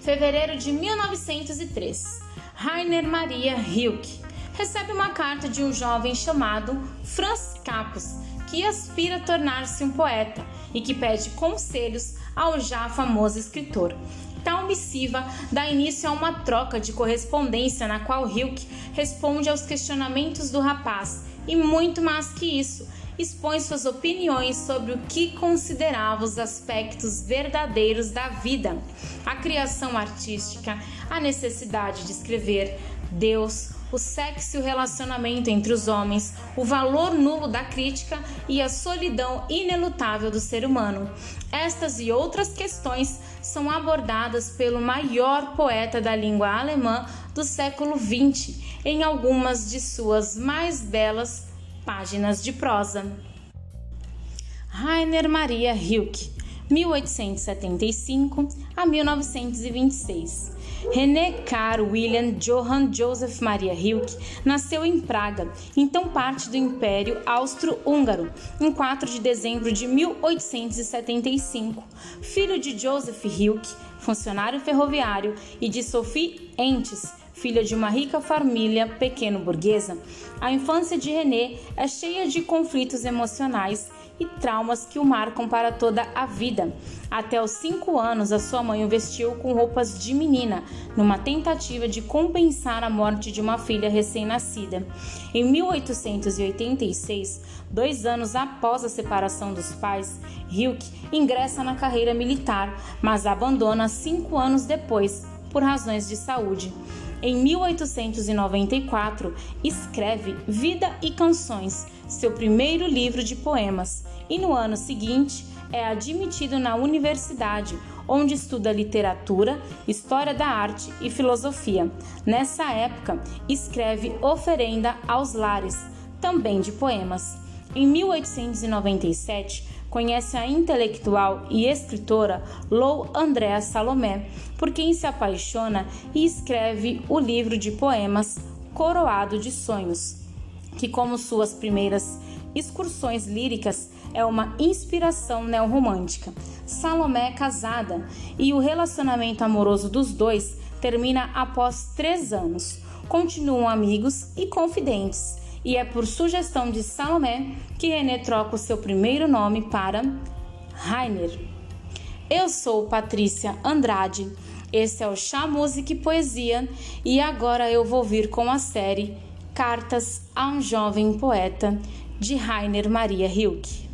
fevereiro de 1903. Rainer Maria Hilke recebe uma carta de um jovem chamado Franz Capus, que aspira a tornar-se um poeta e que pede conselhos ao já famoso escritor. Tal missiva dá início a uma troca de correspondência na qual Hilke responde aos questionamentos do rapaz e muito mais que isso, expõe suas opiniões sobre o que considerava os aspectos verdadeiros da vida, a criação artística, a necessidade de escrever, Deus, o sexo e o relacionamento entre os homens, o valor nulo da crítica e a solidão inelutável do ser humano. Estas e outras questões são abordadas pelo maior poeta da língua alemã do século XX em algumas de suas mais belas páginas de prosa. Rainer Maria Rilke, 1875 a 1926. René Carl William Johann Joseph Maria Rilke nasceu em Praga, então parte do Império Austro-Húngaro, em 4 de dezembro de 1875. Filho de Joseph Rilke, funcionário ferroviário, e de Sophie Entes, filha de uma rica família pequeno-burguesa, a infância de René é cheia de conflitos emocionais e traumas que o marcam para toda a vida. Até os cinco anos, a sua mãe o vestiu com roupas de menina, numa tentativa de compensar a morte de uma filha recém-nascida. Em 1886, dois anos após a separação dos pais, Hilke ingressa na carreira militar, mas abandona cinco anos depois, por razões de saúde. Em 1894, escreve Vida e Canções, seu primeiro livro de poemas, e no ano seguinte é admitido na universidade, onde estuda literatura, história da arte e filosofia. Nessa época, escreve Oferenda aos Lares, também de poemas. Em 1897, conhece a intelectual e escritora Lou Andréa Salomé, por quem se apaixona e escreve o livro de poemas Coroado de Sonhos, que, como suas primeiras excursões líricas, é uma inspiração neorromântica. Salomé é casada e o relacionamento amoroso dos dois termina após três anos. Continuam amigos e confidentes e é por sugestão de Salomé que René troca o seu primeiro nome para Rainer. Eu sou Patrícia Andrade, esse é o Chá Música e Poesia e agora eu vou vir com a série Cartas a um Jovem Poeta de Rainer Maria Hilke.